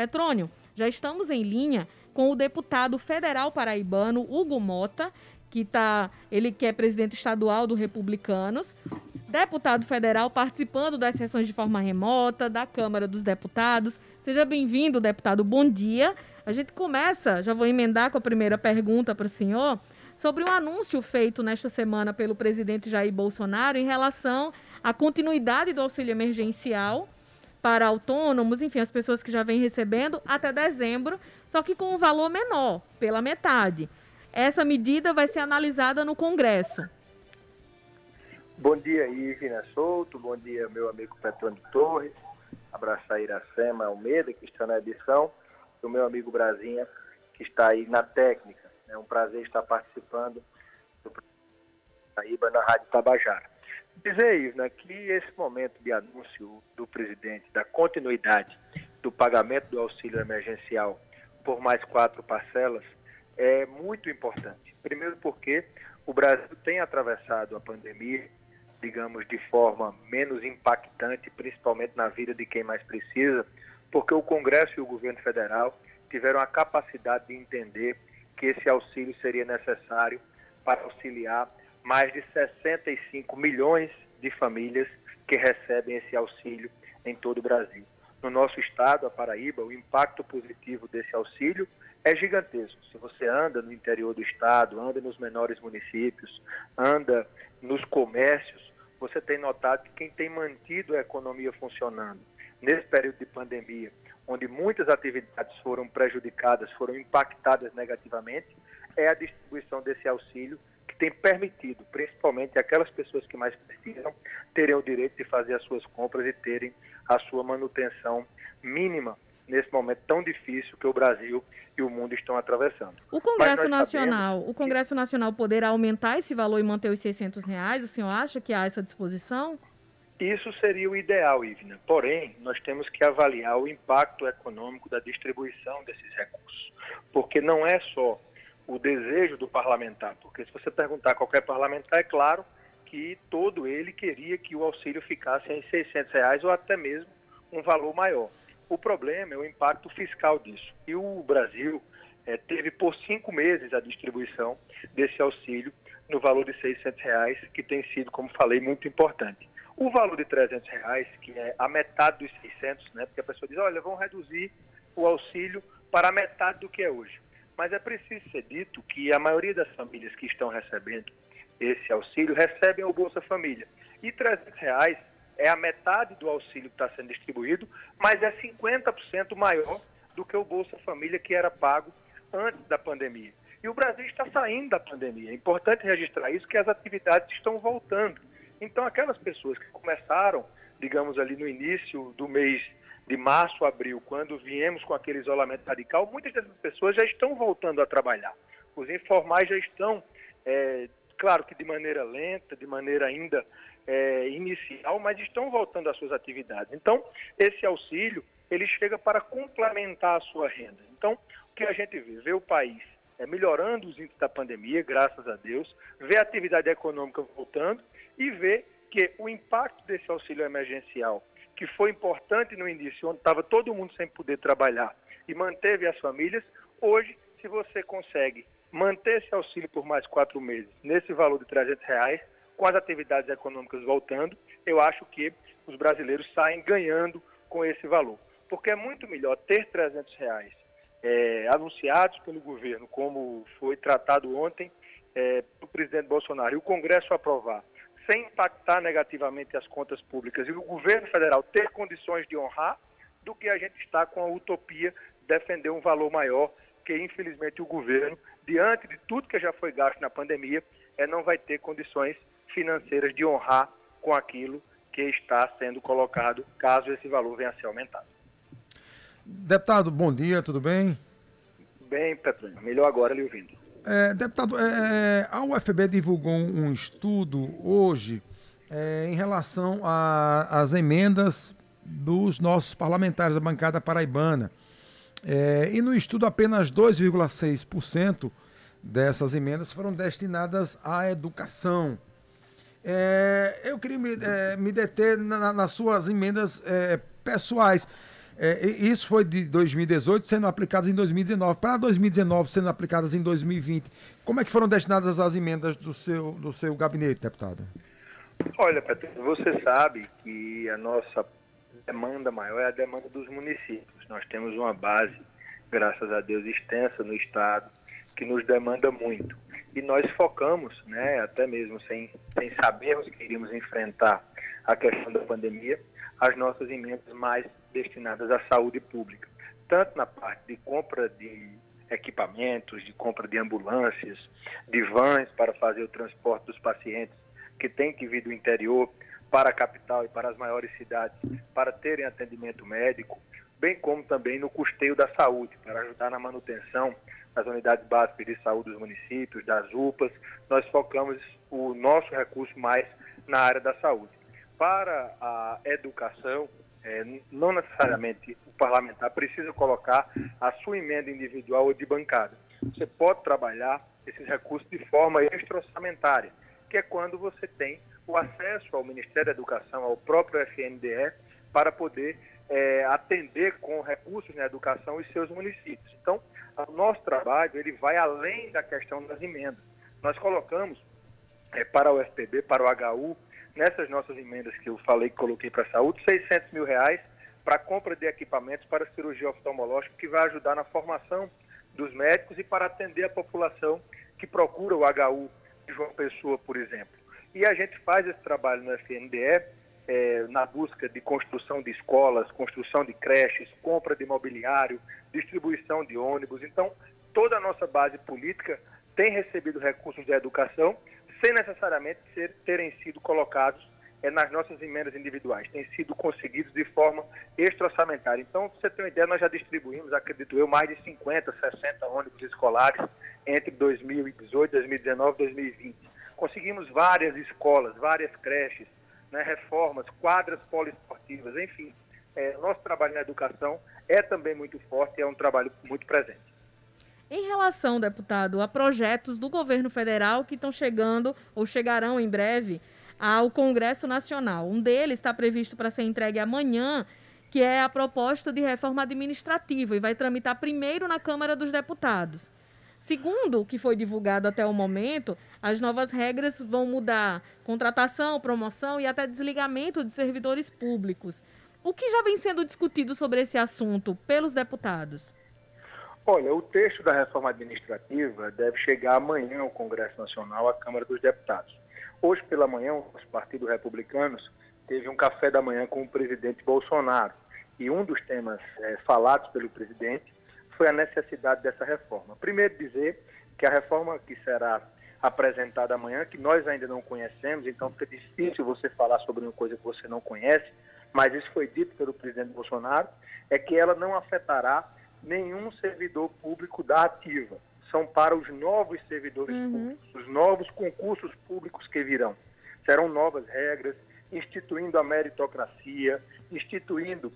Petrônio, já estamos em linha com o deputado federal paraibano Hugo Mota, que tá, ele que é presidente estadual do Republicanos, deputado federal participando das sessões de forma remota da Câmara dos Deputados. Seja bem-vindo, deputado. Bom dia. A gente começa, já vou emendar com a primeira pergunta para o senhor, sobre um anúncio feito nesta semana pelo presidente Jair Bolsonaro em relação à continuidade do auxílio emergencial para autônomos, enfim, as pessoas que já vêm recebendo até dezembro, só que com um valor menor, pela metade. Essa medida vai ser analisada no Congresso. Bom dia, Ivina Souto. Bom dia, meu amigo Petrônio Torres. Abraçar Iracema Almeida, que está na edição, e o meu amigo Brasinha, que está aí na técnica. É um prazer estar participando do Paraíba na Rádio Tabajara. Dizer, Ivna, que esse momento de anúncio do presidente da continuidade do pagamento do auxílio emergencial por mais quatro parcelas é muito importante. Primeiro porque o Brasil tem atravessado a pandemia, digamos, de forma menos impactante, principalmente na vida de quem mais precisa, porque o Congresso e o governo federal tiveram a capacidade de entender que esse auxílio seria necessário para auxiliar mais de 65 milhões de famílias que recebem esse auxílio em todo o Brasil. No nosso estado, a Paraíba, o impacto positivo desse auxílio é gigantesco. Se você anda no interior do estado, anda nos menores municípios, anda nos comércios, você tem notado que quem tem mantido a economia funcionando nesse período de pandemia, onde muitas atividades foram prejudicadas, foram impactadas negativamente, é a distribuição desse auxílio tem permitido, principalmente aquelas pessoas que mais precisam, terem o direito de fazer as suas compras e terem a sua manutenção mínima nesse momento tão difícil que o Brasil e o mundo estão atravessando. O Congresso Nacional, o Congresso Nacional poderá aumentar esse valor e manter os 600 reais? O senhor acha que há essa disposição? Isso seria o ideal, Ivna. Porém, nós temos que avaliar o impacto econômico da distribuição desses recursos, porque não é só o desejo do parlamentar, porque se você perguntar a qualquer parlamentar, é claro que todo ele queria que o auxílio ficasse em 600 reais ou até mesmo um valor maior. O problema é o impacto fiscal disso. E o Brasil é, teve por cinco meses a distribuição desse auxílio no valor de 600 reais, que tem sido, como falei, muito importante. O valor de 300 reais, que é a metade dos 600, né, porque a pessoa diz, olha, vão reduzir o auxílio para a metade do que é hoje. Mas é preciso ser dito que a maioria das famílias que estão recebendo esse auxílio recebem o Bolsa Família. E 300 reais é a metade do auxílio que está sendo distribuído, mas é 50% maior do que o Bolsa Família que era pago antes da pandemia. E o Brasil está saindo da pandemia. É importante registrar isso, que as atividades estão voltando. Então, aquelas pessoas que começaram, digamos ali no início do mês de março, abril, quando viemos com aquele isolamento radical, muitas dessas pessoas já estão voltando a trabalhar. Os informais já estão, é, claro que de maneira lenta, de maneira ainda é, inicial, mas estão voltando às suas atividades. Então, esse auxílio, ele chega para complementar a sua renda. Então, o que a gente vê? Vê o país é, melhorando os índices da pandemia, graças a Deus, vê a atividade econômica voltando e vê que o impacto desse auxílio emergencial, que foi importante no início, onde estava todo mundo sem poder trabalhar e manteve as famílias, hoje, se você consegue manter esse auxílio por mais quatro meses, nesse valor de 300 reais, com as atividades econômicas voltando, eu acho que os brasileiros saem ganhando com esse valor. Porque é muito melhor ter 300 reais é, anunciados pelo governo, como foi tratado ontem é, pelo presidente Bolsonaro, e o Congresso aprovar, sem impactar negativamente as contas públicas, e o governo federal ter condições de honrar, do que a gente está com a utopia de defender um valor maior, que infelizmente o governo, diante de tudo que já foi gasto na pandemia, é, não vai ter condições financeiras de honrar com aquilo que está sendo colocado, caso esse valor venha a ser aumentado. Deputado, bom dia, tudo bem? Bem, Petrônio, melhor agora lhe ouvindo. É, deputado, é, é a UFB divulgou um estudo hoje é, em relação às emendas dos nossos parlamentares da bancada paraibana. É, e no estudo, apenas 2,6% dessas emendas foram destinadas à educação. É, eu queria me, me deter na, nas suas emendas pessoais. É, isso foi de 2018 sendo aplicadas em 2019. Para 2019 sendo aplicadas em 2020, como é que foram destinadas as emendas do seu, do seu gabinete, deputado? Olha, Pedro, você sabe que a nossa demanda maior é a demanda dos municípios. Nós temos uma base, graças a Deus, extensa no Estado, que nos demanda muito. E nós focamos, né, até mesmo sem, sem sabermos que iríamos enfrentar a questão da pandemia, as nossas emendas mais destinadas à saúde pública, tanto na parte de compra de equipamentos, de compra de ambulâncias, de vans para fazer o transporte dos pacientes que têm que vir do interior para a capital e para as maiores cidades para terem atendimento médico, bem como também no custeio da saúde, para ajudar na manutenção das unidades básicas de saúde dos municípios, das UPAs. Nós focamos o nosso recurso mais na área da saúde. Para a educação, é, não necessariamente o parlamentar precisa colocar a sua emenda individual ou de bancada. Você pode trabalhar esses recursos de forma extra-orçamentária, que é quando você tem o acesso ao Ministério da Educação, ao próprio FNDE, para poder é, atender com recursos na educação os seus municípios. Então, o nosso trabalho ele vai além da questão das emendas. Nós colocamos é, para o FPB, para o HU, nessas nossas emendas que eu falei que coloquei para a saúde, 600 mil reais para compra de equipamentos para cirurgia oftalmológica, que vai ajudar na formação dos médicos e para atender a população que procura o HU de João Pessoa, por exemplo. E a gente faz esse trabalho no FNDE é, na busca de construção de escolas, construção de creches, compra de mobiliário, distribuição de ônibus. Então, toda a nossa base política tem recebido recursos de educação sem necessariamente ser, terem sido colocados é, nas nossas emendas individuais, têm sido conseguidos de forma extra-orçamentária. Então, para você ter uma ideia, nós já distribuímos, acredito eu, mais de 50, 60 ônibus escolares entre 2018, 2019 e 2020 conseguimos várias escolas, várias creches, né, reformas, quadras poliesportivas, enfim. É, nosso trabalho na educação é também muito forte, é um trabalho muito presente. Em relação, deputado, a projetos do governo federal que estão chegando ou chegarão em breve ao Congresso Nacional. Um deles está previsto para ser entregue amanhã, que é a proposta de reforma administrativa e vai tramitar primeiro na Câmara dos Deputados. Segundo o que foi divulgado até o momento, as novas regras vão mudar contratação, promoção e até desligamento de servidores públicos. O que já vem sendo discutido sobre esse assunto pelos deputados? Olha, o texto da reforma administrativa deve chegar amanhã ao Congresso Nacional, à Câmara dos Deputados. Hoje pela manhã, os partidos republicanos teve um café da manhã com o presidente Bolsonaro. E um dos temas é, falados pelo presidente foi a necessidade dessa reforma. Primeiro dizer que a reforma que será apresentada amanhã, que nós ainda não conhecemos, então fica difícil você falar sobre uma coisa que você não conhece, mas isso foi dito pelo presidente Bolsonaro, é que ela não afetará nenhum servidor público da ativa. São para os novos servidores uhum. públicos, os novos concursos públicos que virão. Serão novas regras, instituindo a meritocracia, instituindo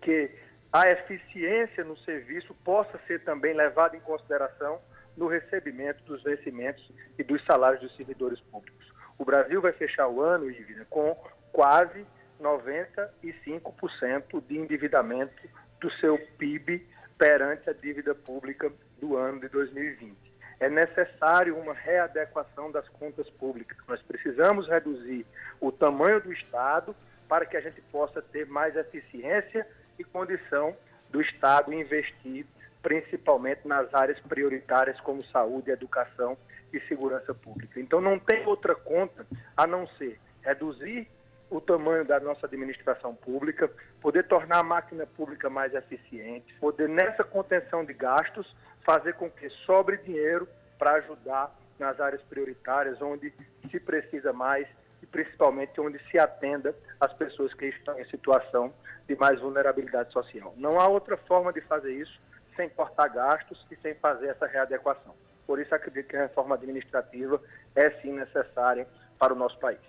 que a eficiência no serviço possa ser também levada em consideração no recebimento dos vencimentos e dos salários dos servidores públicos. O Brasil vai fechar o ano, com quase 95% de endividamento do seu PIB perante a dívida pública do ano de 2020. É necessário uma readequação das contas públicas. Nós precisamos reduzir o tamanho do Estado para que a gente possa ter mais eficiência e condição do Estado investir principalmente nas áreas prioritárias como saúde, educação e segurança pública. Então não tem outra conta a não ser reduzir o tamanho da nossa administração pública, poder tornar a máquina pública mais eficiente, poder nessa contenção de gastos fazer com que sobre dinheiro para ajudar nas áreas prioritárias onde se precisa mais e principalmente onde se atenda as pessoas que estão em situação de mais vulnerabilidade social. Não há outra forma de fazer isso sem cortar gastos e sem fazer essa readequação. Por isso acredito que a reforma administrativa é sim necessária para o nosso país.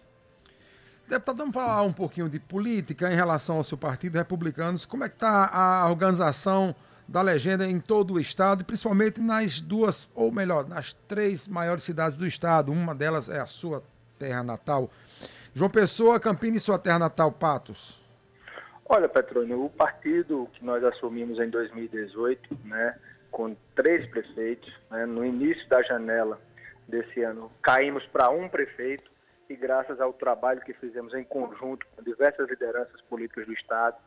Deputado, vamos falar um pouquinho de política em relação ao seu partido Republicanos. Como é que está a organização da legenda em todo o estado, principalmente nas duas, ou melhor, nas três maiores cidades do estado. Uma delas é a sua terra natal. João Pessoa, Campinas e sua terra natal, Patos. Olha, Petrônio, o partido que nós assumimos em 2018, né, com três prefeitos, né, no início da janela desse ano, caímos para um prefeito e graças ao trabalho que fizemos em conjunto com diversas lideranças políticas do Estado,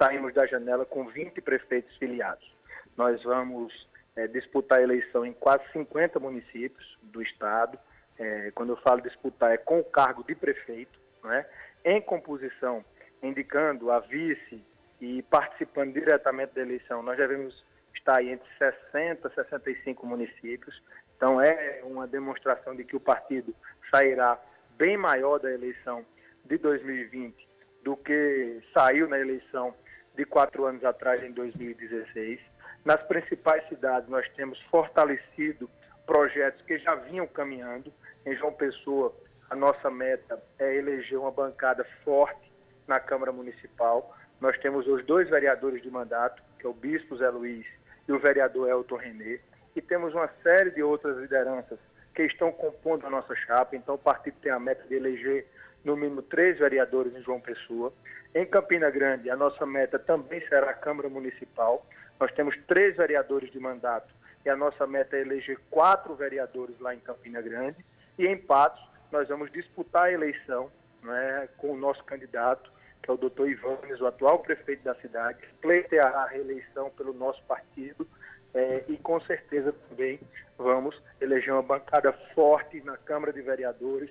saímos da janela com 20 prefeitos filiados. Nós vamos é, disputar a eleição em quase 50 municípios do Estado. É, quando eu falo disputar, é com o cargo de prefeito, né? em composição, indicando a vice e participando diretamente da eleição. Nós devemos estar aí entre 60 e 65 municípios. Então, é uma demonstração de que o partido sairá bem maior da eleição de 2020 do que saiu na eleição de quatro anos atrás, em 2016. Nas principais cidades, nós temos fortalecido projetos que já vinham caminhando. Em João Pessoa, a nossa meta é eleger uma bancada forte na Câmara Municipal. Nós temos os dois vereadores de mandato, que é o Bispo Zé Luiz e o vereador Elton Renê, e temos uma série de outras lideranças que estão compondo a nossa chapa. Então, o partido tem a meta de eleger no mínimo três vereadores em João Pessoa. Em Campina Grande, a nossa meta também será a Câmara Municipal. Nós temos três vereadores de mandato e a nossa meta é eleger quatro vereadores lá em Campina Grande. E em Patos, nós vamos disputar a eleição né, com o nosso candidato, que é o doutor Ivanes, o atual prefeito da cidade, pleiteará a reeleição pelo nosso partido é, e com certeza também vamos eleger uma bancada forte na Câmara de Vereadores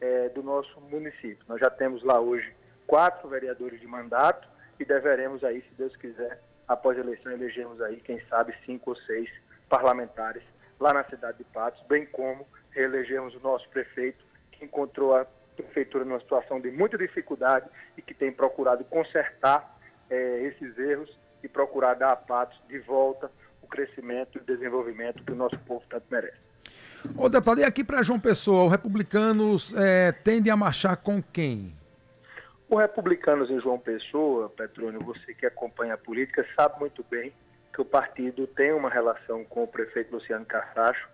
é, do nosso município. Nós já temos lá hoje quatro vereadores de mandato e deveremos aí, se Deus quiser, após a eleição, elegermos aí, quem sabe, cinco ou seis parlamentares lá na cidade de Patos, bem como reelegermos o nosso prefeito, que encontrou a prefeitura numa situação de muita dificuldade e que tem procurado consertar é, esses erros e procurar dar a Patos de volta crescimento e desenvolvimento que o nosso povo tanto merece. Ô, deputado, e aqui para João Pessoa, os republicanos é, tendem a marchar com quem? O Republicanos em João Pessoa, Petrônio, você que acompanha a política, sabe muito bem que o partido tem uma relação com o prefeito Luciano Cartacho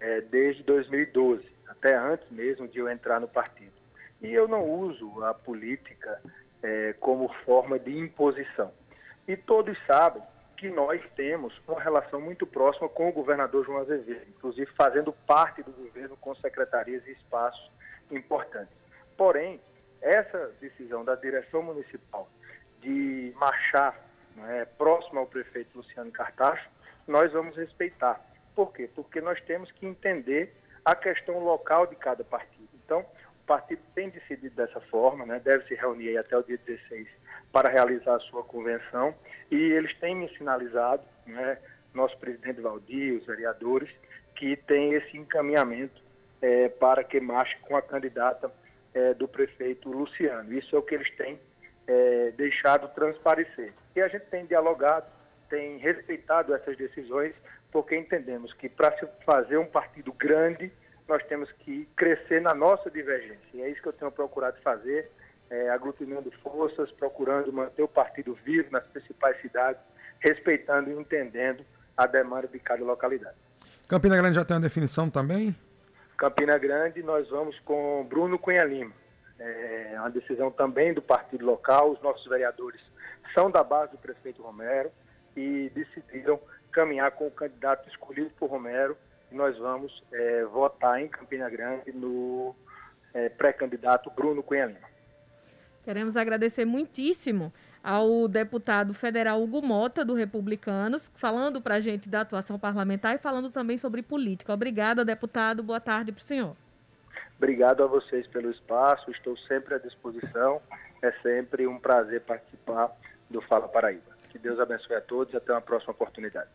é, desde 2012, até antes mesmo de eu entrar no partido. E eu não uso a política é, como forma de imposição. E todos sabem que nós temos uma relação muito próxima com o governador João Azevedo, inclusive fazendo parte do governo com secretarias e espaços importantes. Porém, essa decisão da direção municipal de marchar é, próximo ao prefeito Luciano Cartacho, nós vamos respeitar. Por quê? Porque nós temos que entender a questão local de cada partido. Então, o partido tem decidido dessa forma, né, deve se reunir até o dia 16 para realizar a sua convenção e eles têm me sinalizado, né, nosso presidente Valdir, os vereadores, que tem esse encaminhamento é, para que marche com a candidata é, do prefeito Luciano. Isso é o que eles têm é, deixado transparecer. E a gente tem dialogado, tem respeitado essas decisões, porque entendemos que para se fazer um partido grande, nós temos que crescer na nossa divergência. E é isso que eu tenho procurado fazer é, aglutinando forças, procurando manter o partido vivo nas principais cidades, respeitando e entendendo a demanda de cada localidade. Campina Grande já tem uma definição também? Campina Grande, nós vamos com Bruno Cunha Lima. É uma decisão também do partido local. Os nossos vereadores são da base do prefeito Romero e decidiram caminhar com o candidato escolhido por Romero. E nós vamos é, votar em Campina Grande no é, pré-candidato Bruno Cunha Lima. Queremos agradecer muitíssimo ao deputado federal Hugo Mota, do Republicanos, falando para a gente da atuação parlamentar e falando também sobre política. Obrigada, deputado. Boa tarde para o senhor. Obrigado a vocês pelo espaço. Estou sempre à disposição. É sempre um prazer participar do Fala Paraíba. Que Deus abençoe a todos e até uma próxima oportunidade.